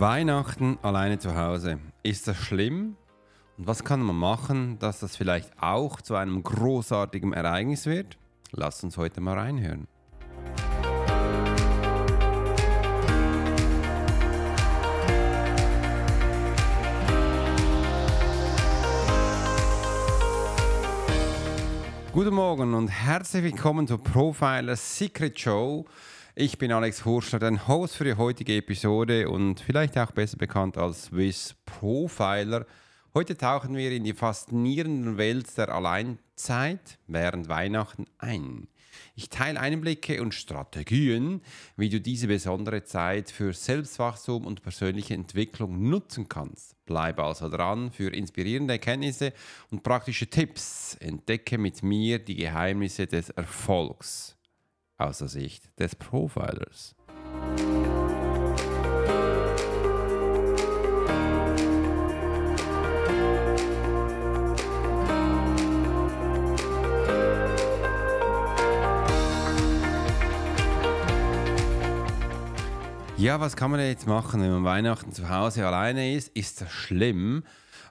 Weihnachten alleine zu Hause. Ist das schlimm? Und was kann man machen, dass das vielleicht auch zu einem großartigen Ereignis wird? Lasst uns heute mal reinhören. Guten Morgen und herzlich willkommen zur Profiler Secret Show. Ich bin Alex Hurster, dein Host für die heutige Episode und vielleicht auch besser bekannt als Swiss Profiler. Heute tauchen wir in die faszinierende Welt der Alleinzeit während Weihnachten ein. Ich teile Einblicke und Strategien, wie du diese besondere Zeit für Selbstwachstum und persönliche Entwicklung nutzen kannst. Bleibe also dran für inspirierende Erkenntnisse und praktische Tipps. Entdecke mit mir die Geheimnisse des Erfolgs aus der Sicht des Profilers. Ja, was kann man jetzt machen, wenn man Weihnachten zu Hause alleine ist? Ist das schlimm?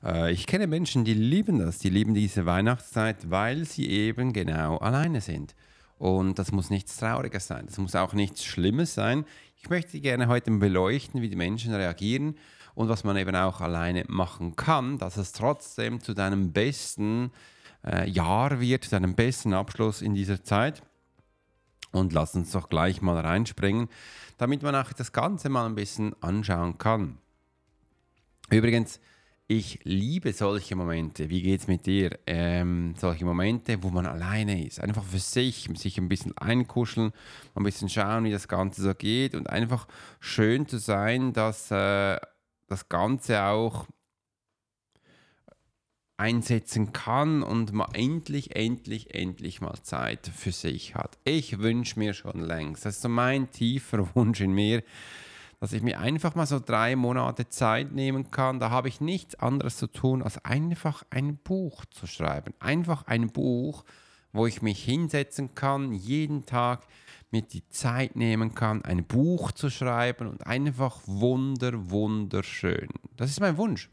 Äh, ich kenne Menschen, die lieben das, die lieben diese Weihnachtszeit, weil sie eben genau alleine sind. Und das muss nichts Trauriges sein. Das muss auch nichts Schlimmes sein. Ich möchte gerne heute beleuchten, wie die Menschen reagieren und was man eben auch alleine machen kann, dass es trotzdem zu deinem besten äh, Jahr wird, zu deinem besten Abschluss in dieser Zeit. Und lass uns doch gleich mal reinspringen, damit man auch das Ganze mal ein bisschen anschauen kann. Übrigens, ich liebe solche Momente. Wie geht es mit dir? Ähm, solche Momente, wo man alleine ist. Einfach für sich, sich ein bisschen einkuscheln, ein bisschen schauen, wie das Ganze so geht und einfach schön zu sein, dass äh, das Ganze auch einsetzen kann und man endlich, endlich, endlich mal Zeit für sich hat. Ich wünsche mir schon längst, das ist so mein tiefer Wunsch in mir, dass ich mir einfach mal so drei Monate Zeit nehmen kann. Da habe ich nichts anderes zu tun, als einfach ein Buch zu schreiben. Einfach ein Buch, wo ich mich hinsetzen kann, jeden Tag mir die Zeit nehmen kann, ein Buch zu schreiben und einfach wunder, wunderschön. Das ist mein Wunsch.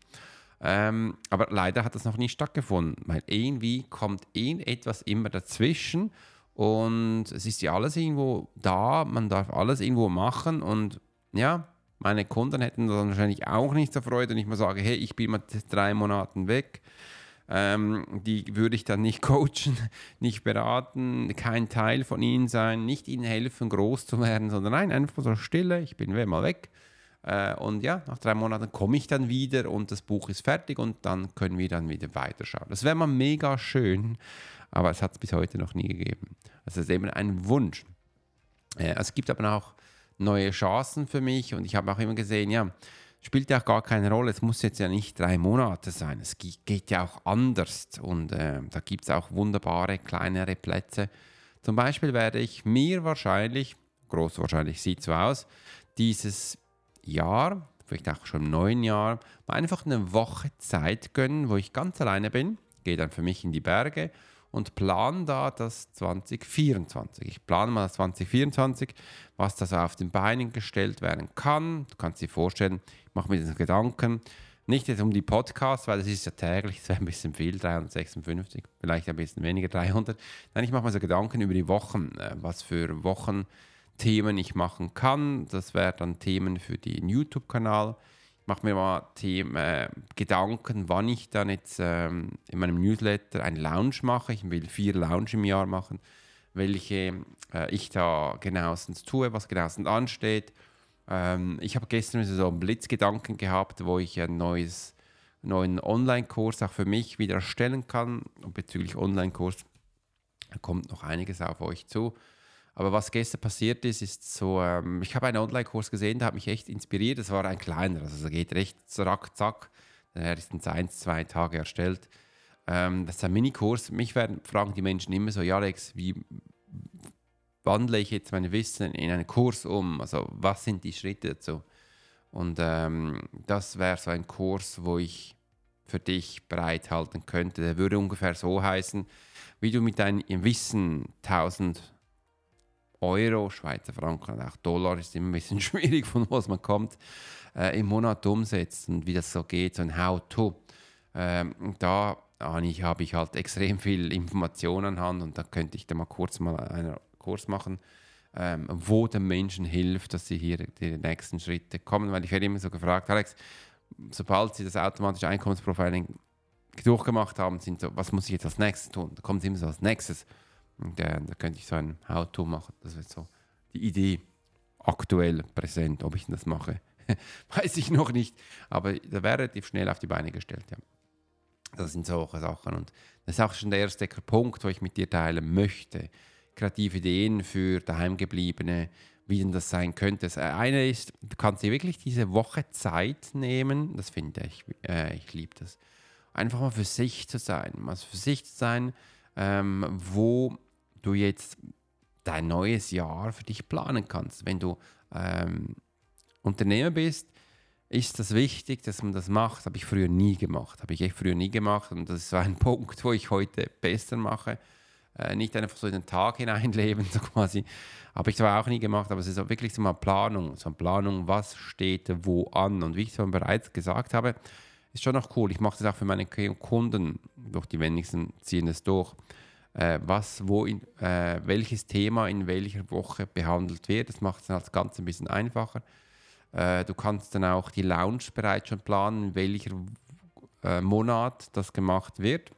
Ähm, aber leider hat das noch nie stattgefunden, weil irgendwie kommt irgendetwas immer dazwischen und es ist ja alles irgendwo da, man darf alles irgendwo machen und ja, meine Kunden hätten dann wahrscheinlich auch nicht so Freude, wenn ich mal sage, hey, ich bin mal drei Monaten weg. Ähm, die würde ich dann nicht coachen, nicht beraten, kein Teil von ihnen sein, nicht ihnen helfen, groß zu werden, sondern nein, einfach so stille, ich bin mal weg. Äh, und ja, nach drei Monaten komme ich dann wieder und das Buch ist fertig und dann können wir dann wieder weiterschauen. Das wäre mal mega schön, aber es hat es bis heute noch nie gegeben. Also es ist eben ein Wunsch. Äh, es gibt aber auch neue Chancen für mich und ich habe auch immer gesehen, ja, spielt ja auch gar keine Rolle. Es muss jetzt ja nicht drei Monate sein. Es geht ja auch anders und äh, da gibt es auch wunderbare kleinere Plätze. Zum Beispiel werde ich mir wahrscheinlich, groß wahrscheinlich sieht so aus, dieses Jahr, vielleicht auch schon im neuen Jahr, mal einfach eine Woche Zeit gönnen, wo ich ganz alleine bin, gehe dann für mich in die Berge und plane da das 2024. Ich plane mal das 2024, was das auf den Beinen gestellt werden kann. Du kannst dir vorstellen, ich mache mir diesen Gedanken, nicht jetzt um die Podcasts, weil das ist ja täglich, das wäre ein bisschen viel, 356, vielleicht ein bisschen weniger, 300. Nein, ich mache mir so Gedanken über die Wochen, äh, was für Wochenthemen ich machen kann. Das wären dann Themen für den YouTube-Kanal mache mir mal Themen, äh, Gedanken, wann ich dann jetzt ähm, in meinem Newsletter einen Lounge mache. Ich will vier Lounge im Jahr machen, welche äh, ich da genauestens tue, was genauestens ansteht. Ähm, ich habe gestern so einen Blitzgedanken gehabt, wo ich ein neues, neuen Online-Kurs auch für mich wieder erstellen kann. Und bezüglich Online-Kurs kommt noch einiges auf euch zu. Aber was gestern passiert ist, ist so, ähm, ich habe einen Online-Kurs gesehen, der hat mich echt inspiriert. Das war ein kleiner, also es geht recht zack, zack. Der ist in eins, zwei Tage erstellt. Ähm, das ist ein Minikurs. Mich werden fragen die Menschen immer so, ja Alex, wie wandle ich jetzt mein Wissen in einen Kurs um? Also was sind die Schritte dazu? Und ähm, das wäre so ein Kurs, wo ich für dich bereithalten könnte. Der würde ungefähr so heißen, wie du mit deinem Wissen 1000 Euro, Schweizer Franken, auch Dollar ist immer ein bisschen schwierig, von was man kommt, äh, im Monat umsetzt und wie das so geht, so ein How-To. Ähm, da habe ich halt extrem viel Information anhand und da könnte ich da mal kurz mal einen Kurs machen, ähm, wo den Menschen hilft, dass sie hier die nächsten Schritte kommen, weil ich werde immer so gefragt, Alex, sobald sie das automatische Einkommensprofiling durchgemacht haben, sind so, was muss ich jetzt als nächstes tun? Da kommt immer so als nächstes. Und äh, da könnte ich so ein How-To machen. Das wird so die Idee aktuell präsent. Ob ich das mache, weiß ich noch nicht. Aber da wäre relativ schnell auf die Beine gestellt. Ja. Das sind solche Sachen. Und das ist auch schon der erste Punkt, wo ich mit dir teilen möchte. Kreative Ideen für daheimgebliebene, wie denn das sein könnte. Das eine ist, du kannst dir wirklich diese Woche Zeit nehmen. Das finde ich, äh, ich liebe das. Einfach mal für sich zu sein. Mal für sich zu sein, ähm, wo du jetzt dein neues Jahr für dich planen kannst. Wenn du ähm, Unternehmer bist, ist das wichtig, dass man das macht. Habe ich früher nie gemacht. Habe ich echt früher nie gemacht. Und das ist so ein Punkt, wo ich heute besser mache. Äh, nicht einfach so in den Tag hineinleben, so quasi. Habe ich zwar auch nie gemacht, aber es ist auch wirklich so eine Planung. So eine Planung, was steht wo an. Und wie ich schon bereits gesagt habe, ist schon noch cool. Ich mache das auch für meine Kunden. Doch die wenigsten ziehen das durch. Äh, was, wo, in, äh, welches Thema in welcher Woche behandelt wird. Das macht es dann als Ganze ein bisschen einfacher. Äh, du kannst dann auch die Lounge bereits schon planen, in welcher äh, Monat das gemacht wird,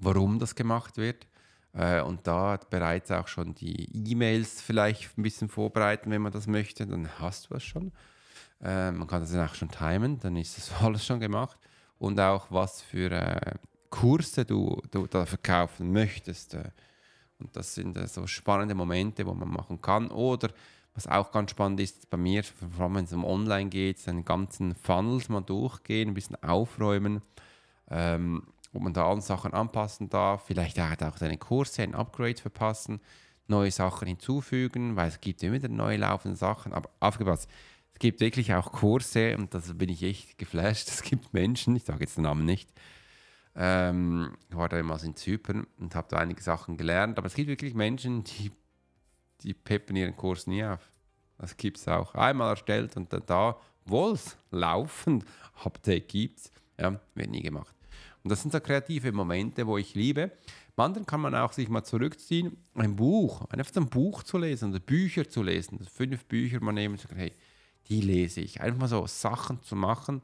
warum das gemacht wird. Äh, und da bereits auch schon die E-Mails vielleicht ein bisschen vorbereiten, wenn man das möchte, dann hast du es schon. Äh, man kann das dann auch schon timen, dann ist das alles schon gemacht. Und auch was für Kurse du, du da verkaufen möchtest. Äh. Und das sind so spannende Momente, wo man machen kann. Oder was auch ganz spannend ist bei mir, vor allem wenn es um Online geht, seinen ganzen Funnels mal durchgehen, ein bisschen aufräumen, ähm, ob man da alle Sachen anpassen darf, vielleicht auch seine Kurse, ein Upgrade verpassen, neue Sachen hinzufügen, weil es gibt immer wieder neue laufende Sachen, aber aufgepasst, es gibt wirklich auch Kurse und das bin ich echt geflasht, es gibt Menschen, ich sage jetzt den Namen nicht, ähm, ich war da immer in Zypern und habe da einige Sachen gelernt, aber es gibt wirklich Menschen, die, die peppen ihren Kurs nie auf. Das gibt es auch. Einmal erstellt und dann da, obwohl es laufend Update gibt, ja, wird nie gemacht. Und das sind so kreative Momente, wo ich liebe. Anderen kann man auch sich mal zurückziehen, ein Buch, einfach so ein Buch zu lesen oder Bücher zu lesen. Fünf Bücher mal nehmen und sagen, hey, die lese ich. Einfach mal so Sachen zu machen,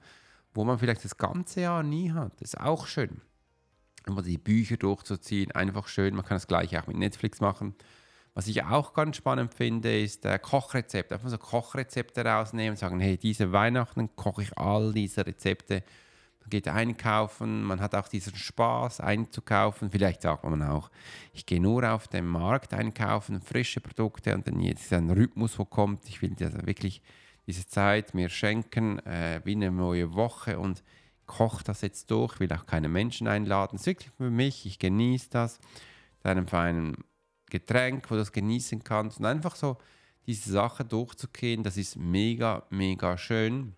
wo man vielleicht das ganze Jahr nie hat. Das ist auch schön. Immer die Bücher durchzuziehen, einfach schön. Man kann das gleiche auch mit Netflix machen. Was ich auch ganz spannend finde, ist äh, Kochrezepte. Einfach so Kochrezepte rausnehmen und sagen, hey, diese Weihnachten koche ich all diese Rezepte. Man geht einkaufen, man hat auch diesen Spaß einzukaufen. Vielleicht sagt man auch, ich gehe nur auf den Markt einkaufen, frische Produkte und dann jetzt ein Rhythmus, wo kommt. Ich will das wirklich diese Zeit mir schenken, äh, wie eine neue Woche und koche das jetzt durch. Will auch keine Menschen einladen. Es ist wirklich für mich, ich genieße das. Deinem feinen Getränk, wo du das genießen kannst und einfach so diese Sache durchzugehen, das ist mega, mega schön,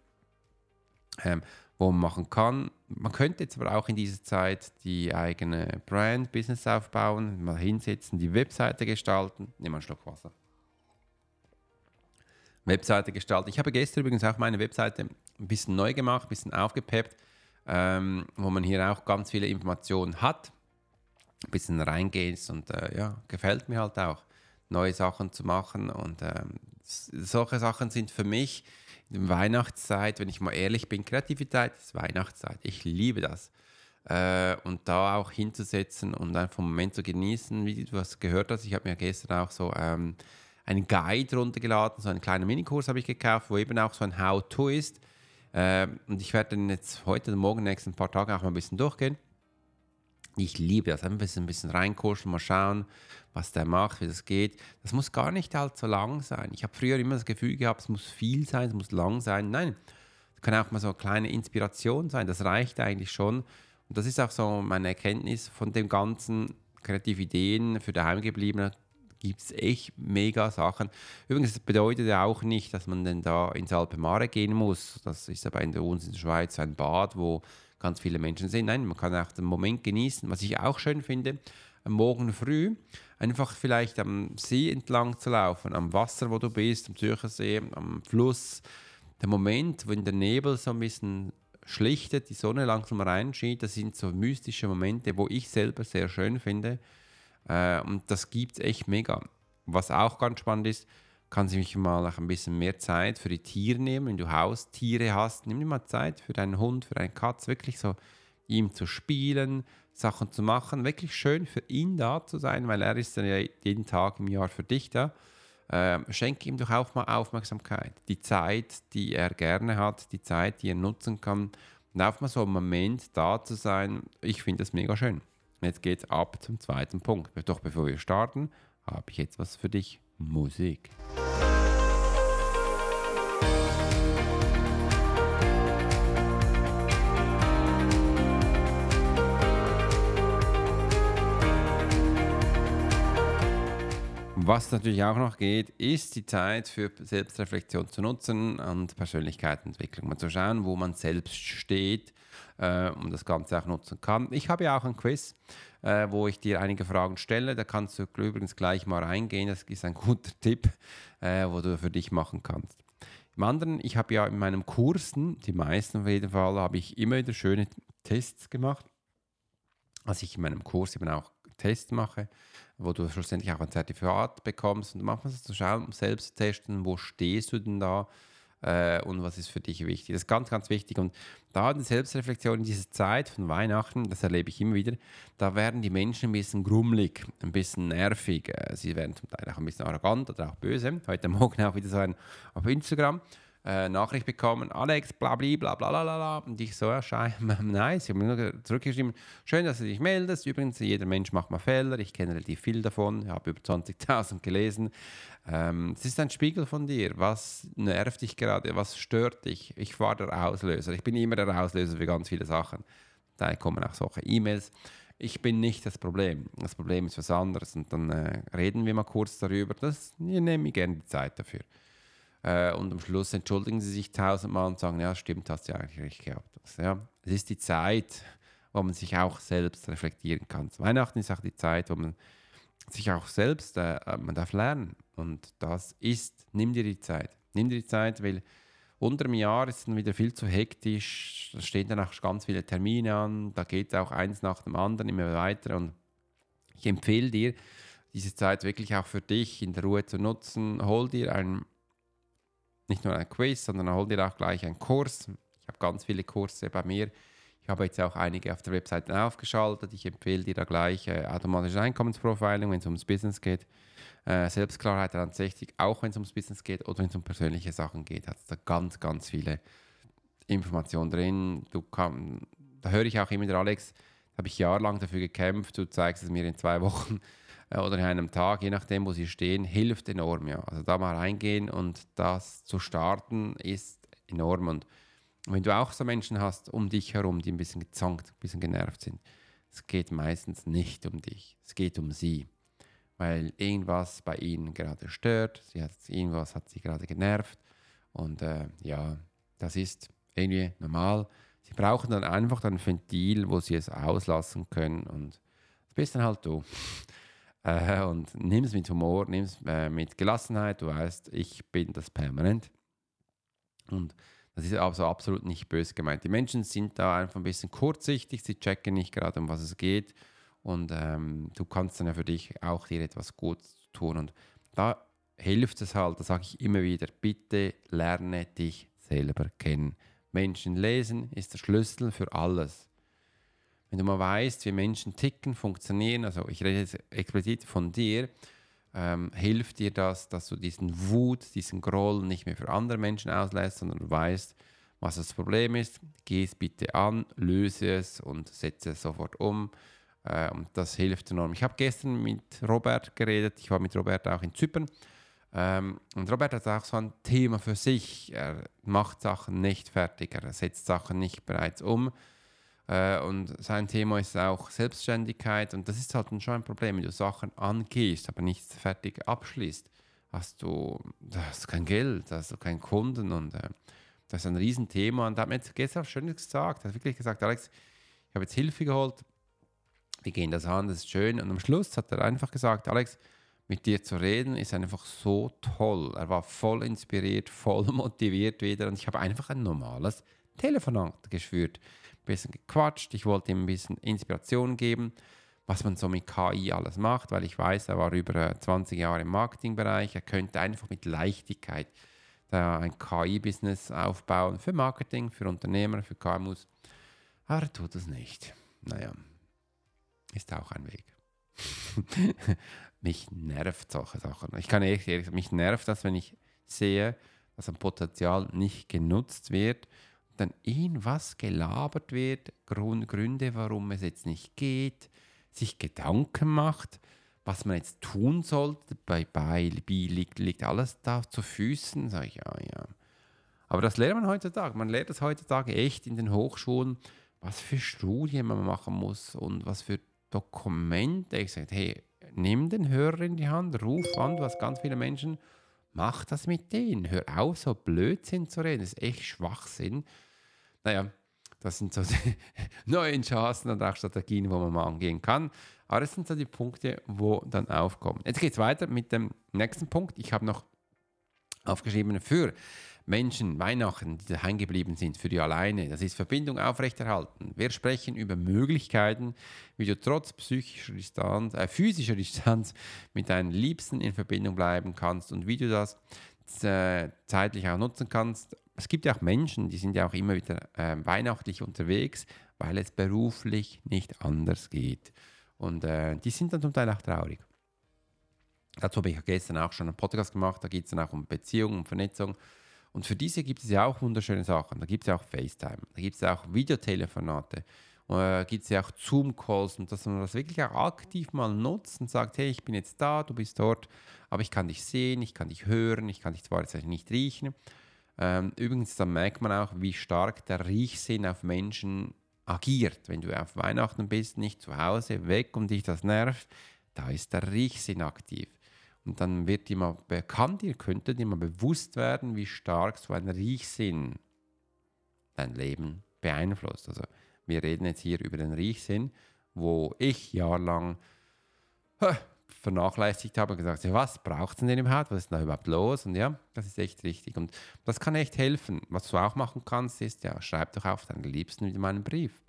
ähm, wo man machen kann. Man könnte jetzt aber auch in dieser Zeit die eigene Brand, Business aufbauen, mal hinsetzen, die Webseite gestalten. Nimm einen Schluck Wasser. Webseite gestalten. Ich habe gestern übrigens auch meine Webseite ein bisschen neu gemacht, ein bisschen aufgepeppt, ähm, wo man hier auch ganz viele Informationen hat. Ein bisschen reingehst und äh, ja, gefällt mir halt auch, neue Sachen zu machen. Und ähm, solche Sachen sind für mich in der Weihnachtszeit, wenn ich mal ehrlich bin, Kreativität ist Weihnachtszeit. Ich liebe das. Äh, und da auch hinzusetzen und einfach einen Moment zu genießen, wie du es gehört hast. Ich habe mir gestern auch so ähm, einen Guide runtergeladen, so einen kleinen Minikurs habe ich gekauft, wo eben auch so ein How-To ist. Äh, und ich werde dann jetzt heute morgen, nächsten paar Tagen auch mal ein bisschen durchgehen. Ich liebe das, ein bisschen, ein bisschen reinkurschen, mal schauen, was der macht, wie das geht. Das muss gar nicht halt so lang sein. Ich habe früher immer das Gefühl gehabt, es muss viel sein, es muss lang sein. Nein, es kann auch mal so eine kleine Inspiration sein. Das reicht eigentlich schon. Und das ist auch so meine Erkenntnis von dem ganzen kreative Ideen für daheimgebliebene gibt es echt mega Sachen. Übrigens, das bedeutet ja auch nicht, dass man denn da ins Alpemare gehen muss. Das ist aber in der, uns in der Schweiz ein Bad, wo ganz viele Menschen sind. Nein, man kann auch den Moment genießen. Was ich auch schön finde, am Morgen früh einfach vielleicht am See entlang zu laufen, am Wasser, wo du bist, am Zürcher See, am Fluss. Der Moment, wenn der Nebel so ein bisschen schlichtet, die Sonne langsam reinschiebt, das sind so mystische Momente, wo ich selber sehr schön finde. Äh, und das gibt es echt mega. Was auch ganz spannend ist, kann sich mal ein bisschen mehr Zeit für die Tiere nehmen. Wenn du Haustiere hast, nimm dir mal Zeit für deinen Hund, für deinen Katz, wirklich so ihm zu spielen, Sachen zu machen, wirklich schön für ihn da zu sein, weil er ist dann ja jeden Tag im Jahr für dich da. Äh, schenke ihm doch auch mal Aufmerksamkeit, die Zeit, die er gerne hat, die Zeit, die er nutzen kann und auch mal so einen Moment da zu sein. Ich finde das mega schön. Jetzt geht's ab zum zweiten Punkt. Doch bevor wir starten, habe ich jetzt was für dich. Musik. Was natürlich auch noch geht, ist die Zeit für Selbstreflexion zu nutzen und Persönlichkeitsentwicklung. Mal zu schauen, wo man selbst steht äh, und das Ganze auch nutzen kann. Ich habe ja auch ein Quiz, äh, wo ich dir einige Fragen stelle. Da kannst du übrigens gleich mal reingehen. Das ist ein guter Tipp, äh, wo du für dich machen kannst. Im anderen, ich habe ja in meinen Kursen, die meisten auf jeden Fall, habe ich immer wieder schöne Tests gemacht. Als ich in meinem Kurs eben auch Tests mache, wo du schlussendlich auch ein Zertifikat bekommst und manchmal zu schauen, selbst zu testen, wo stehst du denn da äh, und was ist für dich wichtig. Das ist ganz, ganz wichtig. Und da eine Selbstreflexion in dieser Zeit von Weihnachten, das erlebe ich immer wieder, da werden die Menschen ein bisschen grummelig, ein bisschen nervig. Äh, sie werden zum Teil auch ein bisschen arrogant oder auch böse. Heute Morgen auch wieder so ein auf Instagram äh, Nachricht bekommen, Alex, bla bla bla bla bla. Und ich so, ja, nice. Ich habe mir nur zurückgeschrieben, schön, dass du dich meldest. Übrigens, jeder Mensch macht mal Fehler. Ich kenne relativ viel davon. Ich habe über 20.000 gelesen. Ähm, es ist ein Spiegel von dir. Was nervt dich gerade? Was stört dich? Ich war der Auslöser. Ich bin immer der Auslöser für ganz viele Sachen. Da kommen auch solche E-Mails. Ich bin nicht das Problem. Das Problem ist was anderes. Und dann äh, reden wir mal kurz darüber. Das, ich nehme mir gerne die Zeit dafür. Äh, und am Schluss entschuldigen sie sich tausendmal und sagen, ja, stimmt, hast du ja eigentlich recht gehabt. Also, ja, es ist die Zeit, wo man sich auch selbst reflektieren kann. Weihnachten ist auch die Zeit, wo man sich auch selbst, äh, man darf lernen. Und das ist, nimm dir die Zeit. Nimm dir die Zeit, weil unter dem Jahr ist es dann wieder viel zu hektisch. Da stehen dann auch ganz viele Termine an. Da geht auch eins nach dem anderen immer weiter. Und ich empfehle dir, diese Zeit wirklich auch für dich in der Ruhe zu nutzen. Hol dir ein nicht nur ein Quiz, sondern hol dir auch gleich einen Kurs. Ich habe ganz viele Kurse bei mir. Ich habe jetzt auch einige auf der Webseite aufgeschaltet. Ich empfehle dir da gleich äh, automatisches Einkommensprofiling, wenn es ums Business geht. Äh, Selbstklarheit 60, auch wenn es ums Business geht oder wenn es um persönliche Sachen geht, hat es da ganz, ganz viele Informationen drin. Du kann, da höre ich auch immer der Alex, da habe ich jahrelang dafür gekämpft, du zeigst es mir in zwei Wochen. Äh, oder in einem Tag, je nachdem, wo sie stehen, hilft enorm. Ja. Also da mal reingehen und das zu starten ist enorm. Und wenn du auch so Menschen hast um dich herum, die ein bisschen gezonkt, ein bisschen genervt sind, es geht meistens nicht um dich, es geht um sie. Weil irgendwas bei ihnen gerade stört, sie hat, irgendwas hat sie gerade genervt. Und äh, ja, das ist irgendwie normal. Sie brauchen dann einfach ein Ventil, wo sie es auslassen können. Und das bist dann halt du. Äh, und nimm es mit Humor, nimm es äh, mit Gelassenheit. Du weißt, ich bin das permanent. Und das ist also absolut nicht böse gemeint. Die Menschen sind da einfach ein bisschen kurzsichtig, sie checken nicht gerade, um was es geht. Und ähm, du kannst dann ja für dich auch dir etwas Gutes tun. Und da hilft es halt, da sage ich immer wieder, bitte lerne dich selber kennen. Menschen lesen ist der Schlüssel für alles. Wenn du mal weißt, wie Menschen ticken, funktionieren, also ich rede jetzt explizit von dir, ähm, hilft dir das, dass du diesen Wut, diesen Groll nicht mehr für andere Menschen auslässt, sondern du weißt, was das Problem ist. Geh es bitte an, löse es und setze es sofort um. Äh, und das hilft enorm. Ich habe gestern mit Robert geredet. Ich war mit Robert auch in Zypern. Ähm, und Robert hat auch so ein Thema für sich. Er macht Sachen nicht fertig, er setzt Sachen nicht bereits um. Äh, und sein Thema ist auch Selbstständigkeit. Und das ist halt schon ein Problem, wenn du Sachen angehst, aber nichts fertig abschließt. Hast du, hast kein Geld, hast du keinen Kunden und äh, das ist ein Riesenthema. Und da hat mir jetzt gestern auch schön gesagt, er hat wirklich gesagt, Alex, ich habe jetzt Hilfe geholt Wir gehen das an, das ist schön. Und am Schluss hat er einfach gesagt, Alex, mit dir zu reden ist einfach so toll. Er war voll inspiriert, voll motiviert wieder und ich habe einfach ein normales Telefonat geschwürt. Ein bisschen gequatscht, ich wollte ihm ein bisschen Inspiration geben, was man so mit KI alles macht, weil ich weiß, er war über 20 Jahre im Marketingbereich, er könnte einfach mit Leichtigkeit ein KI-Business aufbauen für Marketing, für Unternehmer, für KMUs. Aber er tut es nicht. Naja, ist auch ein Weg. mich nervt solche Sachen. Ich kann ehrlich, ehrlich mich nervt das, wenn ich sehe, dass ein Potenzial nicht genutzt wird, dann irgendwas gelabert wird, Gründe, warum es jetzt nicht geht, sich Gedanken macht, was man jetzt tun sollte. Bei, bei liegt, liegt alles da zu Füßen. Sag ich, ja, ja. Aber das lernt man heutzutage. Man lernt das heutzutage echt in den Hochschulen, was für Studien man machen muss und was für Dokumente. Ich sage, hey, nimm den Hörer in die Hand, ruf an, du hast ganz viele Menschen, mach das mit denen. Hör auf, so Blödsinn zu reden. Das ist echt Schwachsinn. Naja, das sind so die neuen Chancen und auch Strategien, wo man mal angehen kann. Aber das sind so die Punkte, wo dann aufkommen. Jetzt geht es weiter mit dem nächsten Punkt. Ich habe noch aufgeschrieben für Menschen, Weihnachten, die daheim geblieben sind, für die alleine. Das ist Verbindung aufrechterhalten. Wir sprechen über Möglichkeiten, wie du trotz psychischer Distanz, äh, physischer Distanz mit deinen Liebsten in Verbindung bleiben kannst und wie du das äh, zeitlich auch nutzen kannst. Es gibt ja auch Menschen, die sind ja auch immer wieder äh, weihnachtlich unterwegs, weil es beruflich nicht anders geht. Und äh, die sind dann zum Teil auch traurig. Dazu habe ich gestern auch schon einen Podcast gemacht, da geht es dann auch um Beziehung, um Vernetzung. Und für diese gibt es ja auch wunderschöne Sachen. Da gibt es ja auch FaceTime, da gibt es ja auch Videotelefonate, da gibt es ja auch Zoom-Calls und dass man das wirklich auch aktiv mal nutzt und sagt, hey, ich bin jetzt da, du bist dort, aber ich kann dich sehen, ich kann dich hören, ich kann dich zwar jetzt nicht riechen. Ähm, übrigens, dann merkt man auch, wie stark der Riechsinn auf Menschen agiert. Wenn du auf Weihnachten bist, nicht zu Hause, weg und dich das nervt, da ist der Riechsinn aktiv. Und dann wird dir mal bekannt, ihr könntet dir mal bewusst werden, wie stark so ein Riechsinn dein Leben beeinflusst. Also wir reden jetzt hier über den Riechsinn, wo ich jahrelang vernachlässigt habe und gesagt, ja, was braucht es denn überhaupt? Was ist da überhaupt los? Und ja, das ist echt richtig. Und das kann echt helfen. Was du auch machen kannst, ist, ja, schreib doch auf deinen Liebsten wieder mal einen Brief.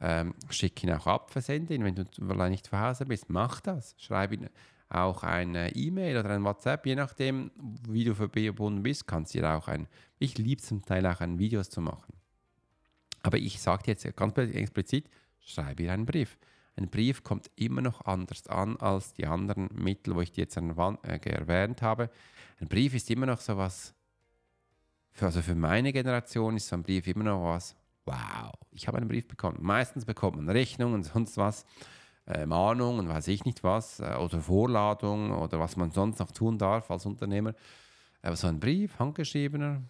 Ähm, schick ihn auch ab, versende ihn. Wenn du nicht zu Hause bist, mach das. Schreib ihn auch eine E-Mail oder ein WhatsApp, je nachdem, wie du verbunden bist, kannst du dir auch ein, ich liebe zum Teil auch ein Videos zu machen. Aber ich sage jetzt ganz explizit, schreibe ihr einen Brief. Ein Brief kommt immer noch anders an als die anderen Mittel, wo ich die jetzt äh, erwähnt habe. Ein Brief ist immer noch so was, für, also für meine Generation ist so ein Brief immer noch was, wow, ich habe einen Brief bekommen. Meistens bekommt man Rechnungen und sonst was äh, Mahnung und weiß ich nicht was äh, oder Vorladung oder was man sonst noch tun darf als Unternehmer. Aber so ein Brief, handgeschriebener,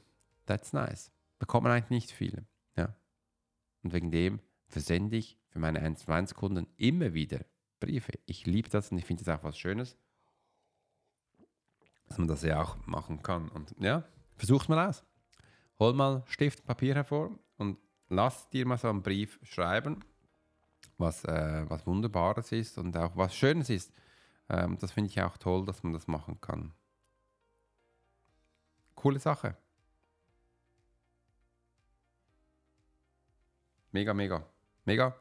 that's nice. Bekommt man eigentlich nicht viele. Ja. Und wegen dem versende ich für meine 1 zu 1 Kunden immer wieder Briefe. Ich liebe das und ich finde das auch was Schönes, dass man das ja auch machen kann. Und ja, versucht mal aus. Hol mal Stift, Papier hervor und lass dir mal so einen Brief schreiben was, äh, was Wunderbares ist und auch was Schönes ist. Ähm, das finde ich auch toll, dass man das machen kann. Coole Sache. Mega, mega, mega.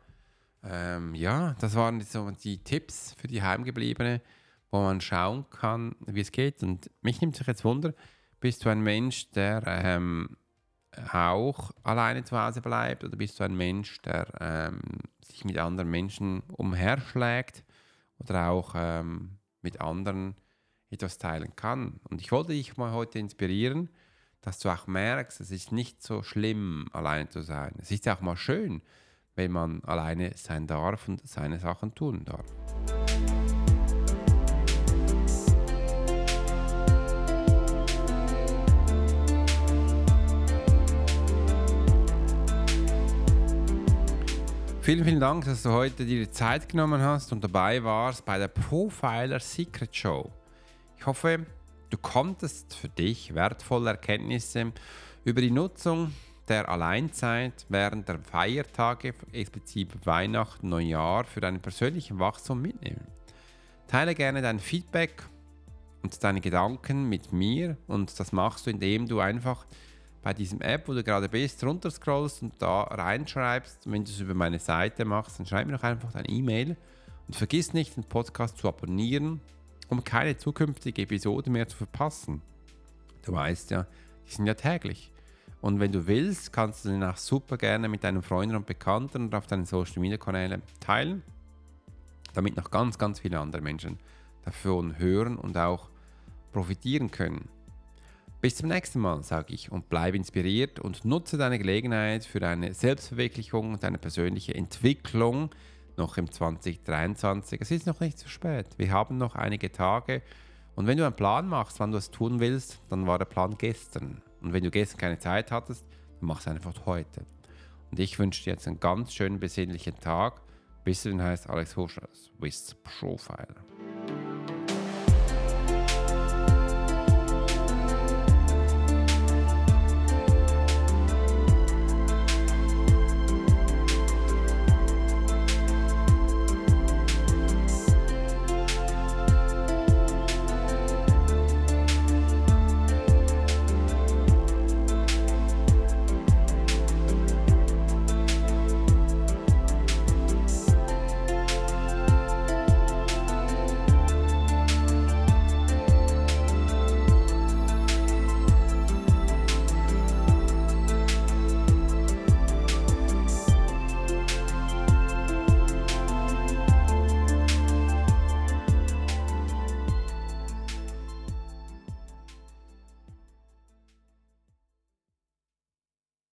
Ähm, ja, das waren so die Tipps für die Heimgebliebene, wo man schauen kann, wie es geht. Und mich nimmt sich jetzt Wunder, bist du ein Mensch, der ähm, auch alleine zu Hause bleibt oder bist du ein Mensch, der ähm, sich mit anderen Menschen umherschlägt oder auch ähm, mit anderen etwas teilen kann? Und ich wollte dich mal heute inspirieren, dass du auch merkst, es ist nicht so schlimm, alleine zu sein. Es ist auch mal schön, wenn man alleine sein darf und seine Sachen tun darf. Vielen, vielen Dank, dass du heute dir die Zeit genommen hast und dabei warst bei der Profiler Secret Show. Ich hoffe, du konntest für dich wertvolle Erkenntnisse über die Nutzung der Alleinzeit, während der Feiertage, explizit Weihnachten, Neujahr, für deinen persönlichen Wachstum mitnehmen. Teile gerne dein Feedback und deine Gedanken mit mir und das machst du, indem du einfach bei diesem App, wo du gerade bist, runterscrollst und da reinschreibst. wenn du es über meine Seite machst, dann schreib mir doch einfach deine E-Mail und vergiss nicht, den Podcast zu abonnieren, um keine zukünftige Episode mehr zu verpassen. Du weißt ja, die sind ja täglich. Und wenn du willst, kannst du den auch super gerne mit deinen Freunden und Bekannten und auf deinen Social Media Kanälen teilen, damit noch ganz, ganz viele andere Menschen davon hören und auch profitieren können. Bis zum nächsten Mal, sage ich, und bleib inspiriert und nutze deine Gelegenheit für deine Selbstverwirklichung und deine persönliche Entwicklung noch im 2023. Es ist noch nicht zu spät. Wir haben noch einige Tage. Und wenn du einen Plan machst, wann du es tun willst, dann war der Plan gestern. Und wenn du gestern keine Zeit hattest, dann mach es einfach heute. Und ich wünsche dir jetzt einen ganz schönen besinnlichen Tag. Bis dann heißt Alex Hoschers, Swiss Profile.